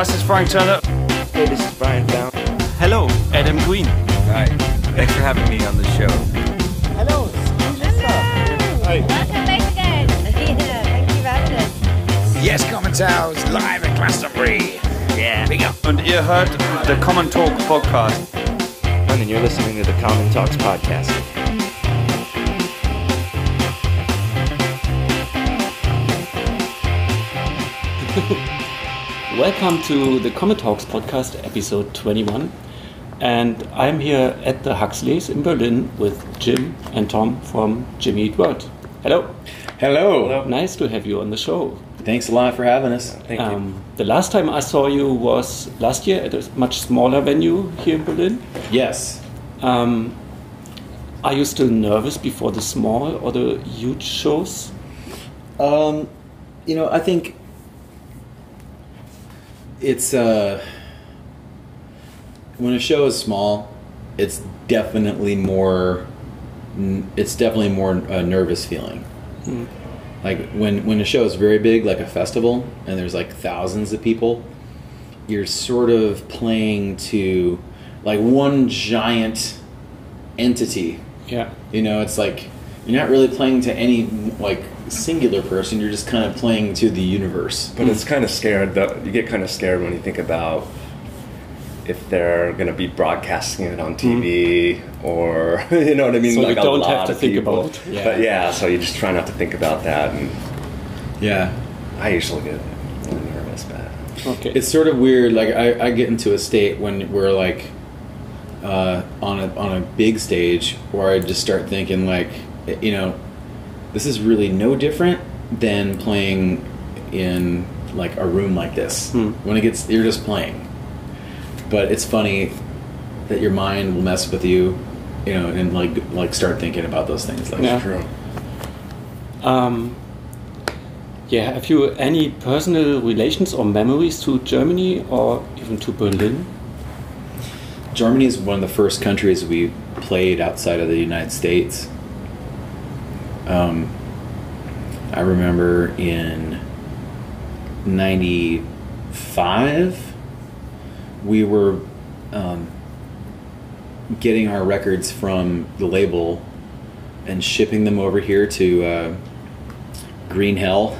this is Frank Turner. Hey, this is Brian Down. Hello, Adam Green. Hi. Thanks for having me on the show. Hello, Steve Lister. Hi. Welcome back again. yeah, thank you for having us. Yes, Commentaries, live at Glastonbury. Yeah. Big up. Und ihr hört the Common Talk Podcast. And you're listening to the Common Talks podcast. Welcome to the Comet Talks podcast, episode 21. And I'm here at the Huxleys in Berlin with Jim and Tom from Jimmy Eat World. Hello. Hello. Hello. Nice to have you on the show. Thanks a lot for having us. Thank you. Um, the last time I saw you was last year at a much smaller venue here in Berlin. Yes. Um, are you still nervous before the small or the huge shows? Um, you know, I think it's uh, when a show is small, it's definitely more. It's definitely more a nervous feeling. Like when when a show is very big, like a festival, and there's like thousands of people, you're sort of playing to like one giant entity Yeah. You know, it's like you're not really playing to any like singular person. You're just kind of playing to the universe. But it's kind of scared. Though you get kind of scared when you think about if they're going to be broadcasting it on TV or you know what I mean. So you like a don't have lot to think people. about it. Yeah. But yeah, so you just try not to think about that, and Yeah, I usually get a little nervous. But Okay. it's sort of weird. Like I, I get into a state when we're like uh, on a on a big stage where I just start thinking like, you know, this is really no different than playing in like a room like this. Hmm. When it gets, you're just playing. But it's funny that your mind will mess with you, you know, and like like start thinking about those things. Like, Yeah. true. Um, yeah, have you any personal relations or memories to Germany or even to Berlin? Germany is one of the first countries we played outside of the United States. Um, I remember in '95, we were um, getting our records from the label and shipping them over here to uh, Green Hell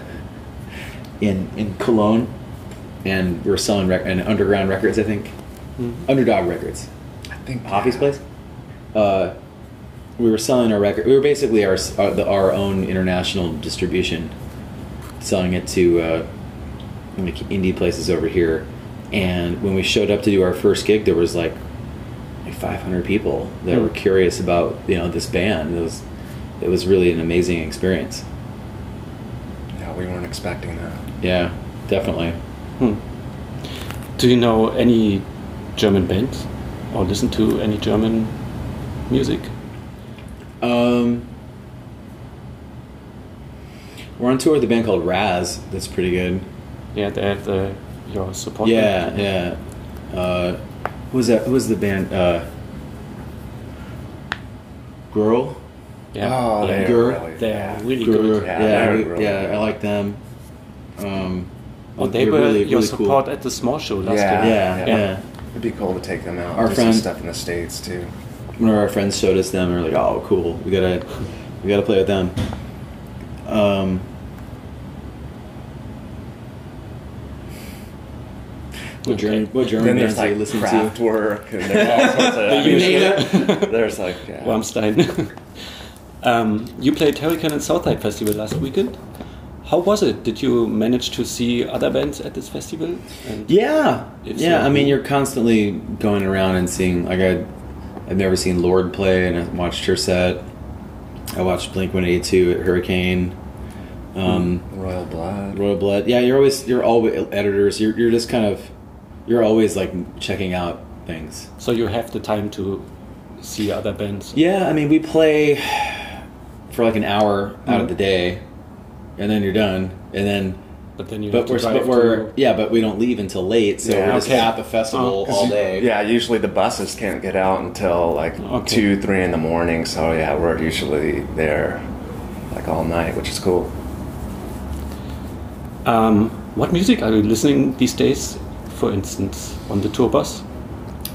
in in Cologne, and we're selling rec- and Underground Records, I think. Underdog Records, I think Hoffy's place. Uh, we were selling our record. We were basically our our, the, our own international distribution, selling it to uh, like indie places over here. And when we showed up to do our first gig, there was like like 500 people that Hmm. were curious about you know this band. It was it was really an amazing experience. Yeah, we weren't expecting that. Yeah, definitely. Hmm. Do you know any German bands or listen to any German music? Um, we're on tour with a band called Raz. That's pretty good. Yeah, they have the, your support. Yeah, band. yeah. Uh, who was that? Who was the band? Uh, Girl. Yeah. Oh, they're Girl. really, They're really Girl. good. Yeah, Yeah, they're we- really yeah. good. I like them. Um, Oh, they were really, your really support cool. at the small show last Yeah. year. Yeah, Yeah. yeah. It'd be cool to take them out. Our do friend- some stuff in the states too. One of our friends showed us them. and We're like, oh, cool. We gotta, we gotta play with them. Um, what German, what German then bands there's do you like listen craft to? work and there's all sorts of. I mean, usual. there's like yeah. Rammstein. um, you played Hurricane and Southside Festival last weekend. How was it? Did you manage to see other bands at this festival? And Yeah, yeah. so, I mean, you're constantly going around and seeing. Like I, I've never seen Lorde play, and I watched her set. I watched Blink One Eighty Two at Hurricane. Um, Royal Blood. Royal Blood. Yeah, you're always you're always editors. You're you're just kind of you're always like checking out things. So you have the time to see other bands. Yeah, I mean, we play for like an hour out of the day, and then you're done, and then. But then you But have we're, drive but we're to- yeah, but we don't leave until late, so Yeah, we're just okay. at the festival Oh, all day. Yeah, usually the buses can't get out until like Okay. two, three in the morning. So yeah, we're usually there like all night, which is cool. Um, what music are you listening these days for instance, on the tour bus?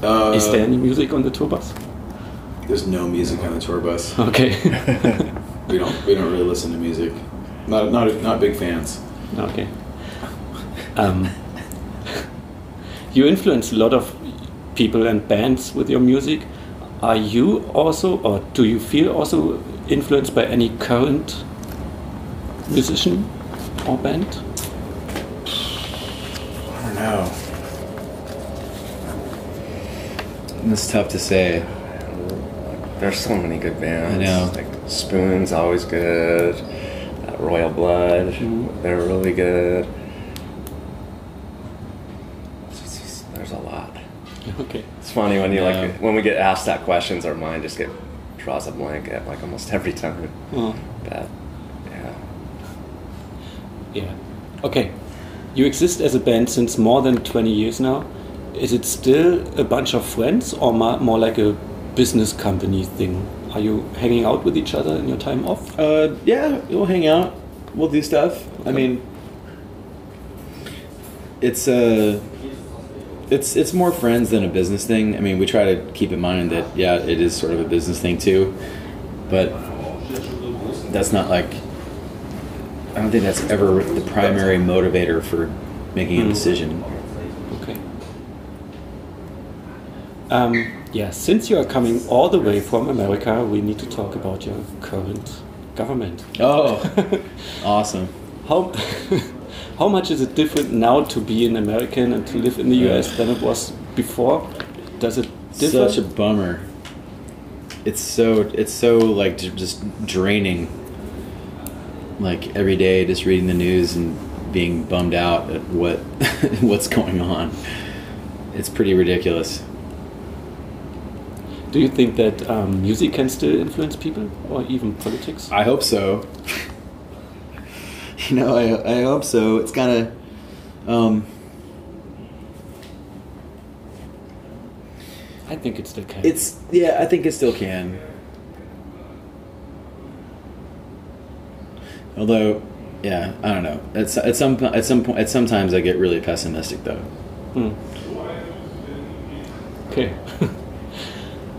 Uh, Is there any music on the tour bus? There's no music on the tour bus. Okay. We don't we don't really listen to music. Not not not big fans. Okay. Um, you influence a lot of people and bands with your music. Are you also, or do you feel also influenced by any current musician or band? I don't know. It's tough to say. There's so many good bands. I know. Like Spoon's always good. Royal Blood, mm-hmm. they're really good. There's a lot. Okay. It's funny when you Yeah. like when we get asked that questions, our mind just get draws a blank at like almost every time. Oh. But yeah, Yeah. Okay. You exist as a band since more than 20 years now. Is it still a bunch of friends or more like a business company thing? Are you hanging out with each other in your time off? Uh, yeah, we'll hang out. We'll do stuff. I mean, it's uh, it's it's more friends than a business thing. I mean, we try to keep in mind that yeah, it is sort of a business thing too, but that's not like I don't think that's ever the primary motivator for making a decision. Okay. Um, yeah, since you are coming all the way from America, we need to talk about your current government. Oh, awesome. How how much is it different now to be an American and to live in the US than it was before? Does it differ? Such a bummer. It's so it's so like just draining. Like every day, just reading the news and being bummed out at what what's going on. It's pretty ridiculous. Do you think that um, music can still influence people or even politics? I hope so. you know, I I hope so. It's kind of um, I think it still can. It's yeah, I think it still can. Although, yeah, I don't know. At, at some po- at some point, at sometimes I get really pessimistic though. Hmm. Okay.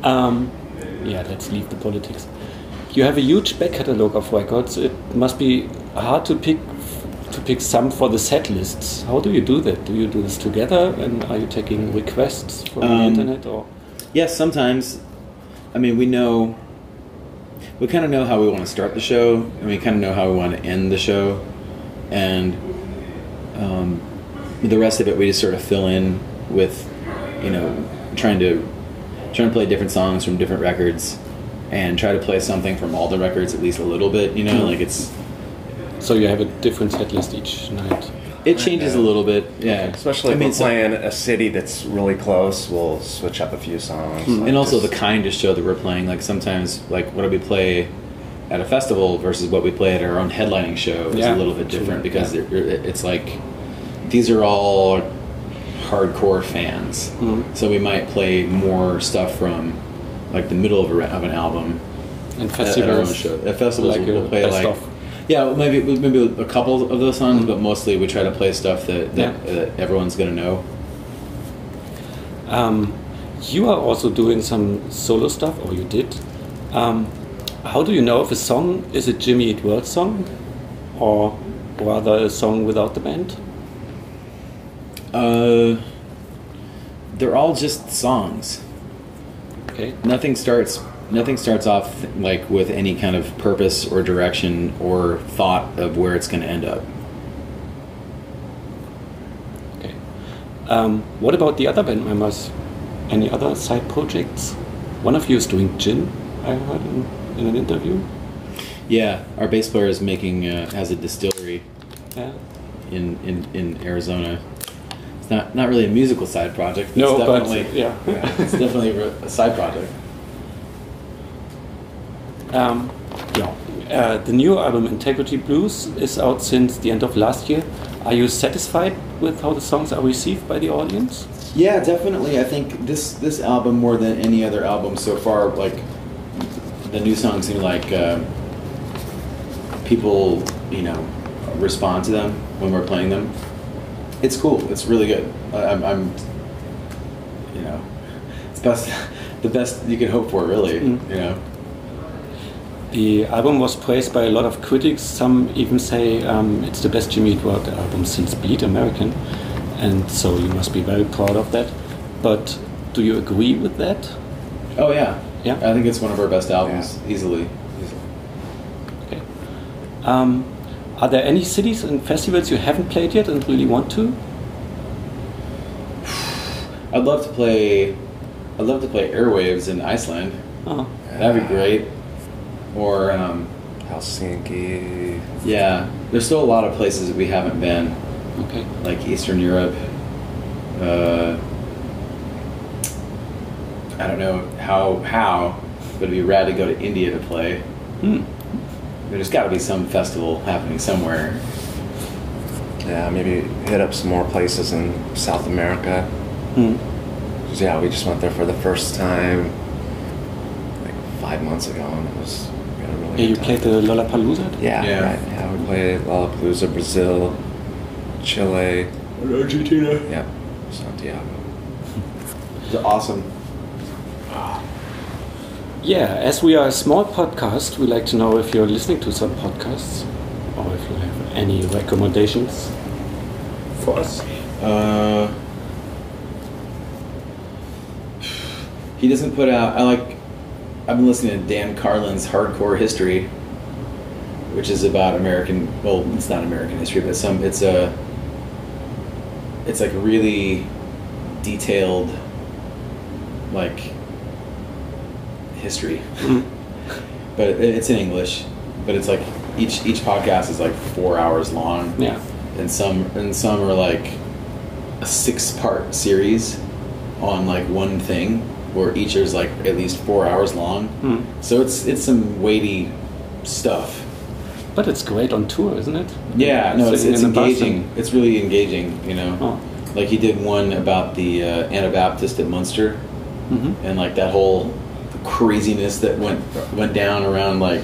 Um, yeah, let's leave the politics. You have a huge back catalog of records. It must be hard to pick to pick some for the set lists. How do you do that? Do you do this together, and are you taking requests from the Um, internet or? Yes, sometimes. I mean, we know. We kind of know how we want to start the show, and we kind of know how we want to end the show, and um, the rest of it we just sort of fill in with, you know, trying to trying to play different songs from different records, and try to play something from all the records at least a little bit. You know, mm-hmm. like it's So you have a different set list each night. it changes a little bit. Yeah, especially I if mean, we're so- playing a city that's really close, we'll switch up a few songs. Hmm. and also the Just- kind of show that we're playing. Like sometimes, like what do we play at a festival versus what we play at our own headlining show is Yeah, a little bit different because yeah. they're- it's like these are all hardcore fans. Mhm. So we might play more stuff from like the middle of, a, of an album And at, at festivals. show. At festivals, like we'll play like of. yeah, maybe maybe a couple of those songs, but mostly we try to play stuff that that, Yeah. that everyone's gonna know. Um, you are also doing some solo stuff, or you did. Um, how do you know if a song is a Jimmy Eat World song, or rather a song without the band? Uh, they're all just songs. Okay. Nothing starts. Nothing starts off like with any kind of purpose or direction or thought of where it's going to end up. Okay. Um, what about the other band members? Any other side projects? One of you is doing gin. I heard in, in an interview. Yeah, our bass player is making uh, has a distillery Yeah. in, in, in Arizona. It's not not really a musical side project. But No, it's but definitely, yeah. it's definitely a a side project. Um, yeah. Uh, the new album Integrity Blues is out since the end of last year. Are you satisfied with how the songs are received by the audience? Yeah, definitely. I think this this album more than any other album so far, like the new songs seem like uh, people, you know, respond to them when we're playing them. It's cool. It's really good. I, I'm, I'm, you know, it's best, the best you can hope for, really. Mm. You know. The album was praised by a lot of critics. Some even say um, it's the best Jimmy Eat World album since Bleed American, and so you must be very proud of that. But do you agree with that? Oh yeah. Yeah. I think it's one of our best albums, easily. Okay. Um, are there any cities and festivals you haven't played yet and really want to? I'd love to play. I'd love to play Airwaves in Iceland. Oh, That'd be great. Or um, Helsinki. yeah, there's still a lot of places that we haven't been, okay. like Eastern Europe. Uh, I don't know how how, but it'd be rad to go to India to play. Hmm. There's got to be some festival happening somewhere. Yeah, maybe hit up some more places in South America. Hmm. 'Cause, yeah, we just went there for the first time like five months ago, and it was we had a really Yeah, you good played time. the Lollapalooza? Yeah, Yeah. right. Yeah, we played Lollapalooza, Brazil, Chile, Argentina. yep, Santiago. It's awesome. Yeah, as we are a small podcast, we like to know if you're listening to some podcasts or if you have any recommendations for us. Uh, he doesn't put out. I like. I've been listening to Dan Carlin's Hardcore History, which is about American. Well, it's not American history, but some. It's a. It's like really detailed, like history, but it, it's in English. But it's like each each podcast is like four hours long Yeah. and some and some are like a six part series on like one thing where each is like at least four hours long Hmm. so it's it's some weighty stuff But it's great on tour, isn't it? yeah no it's, it's engaging it's really engaging you know Oh. like he did one about the uh, anabaptist at munster Mhm. and like that whole craziness that went went down around like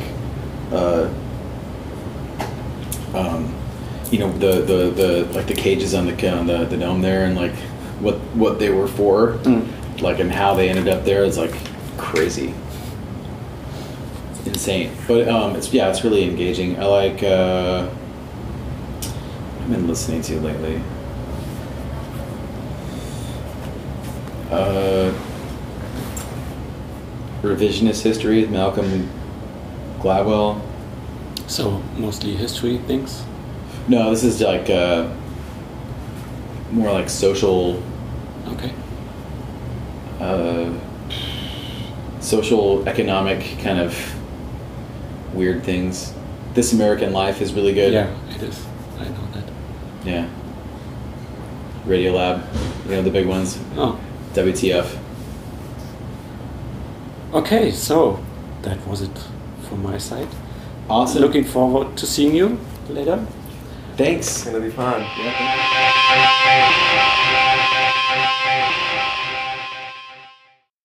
uh um you know the the, the like the cages on the on the, the dome there and like what what they were for Mm. like and how they ended up there is like crazy. It's insane. But um it's yeah it's really engaging. I like uh i've been listening to lately. Uh revisionist history malcolm gladwell So mostly history things. no this is like uh more like social Okay. uh, social economic kind of weird things. This American Life is really good. Yeah, it is. I know that. Yeah. Radiolab, you know the big ones. Oh. WTF. Okay, so that was it from my side. Awesome. Looking forward to seeing you later. Thanks. It's gonna be fun. Yeah.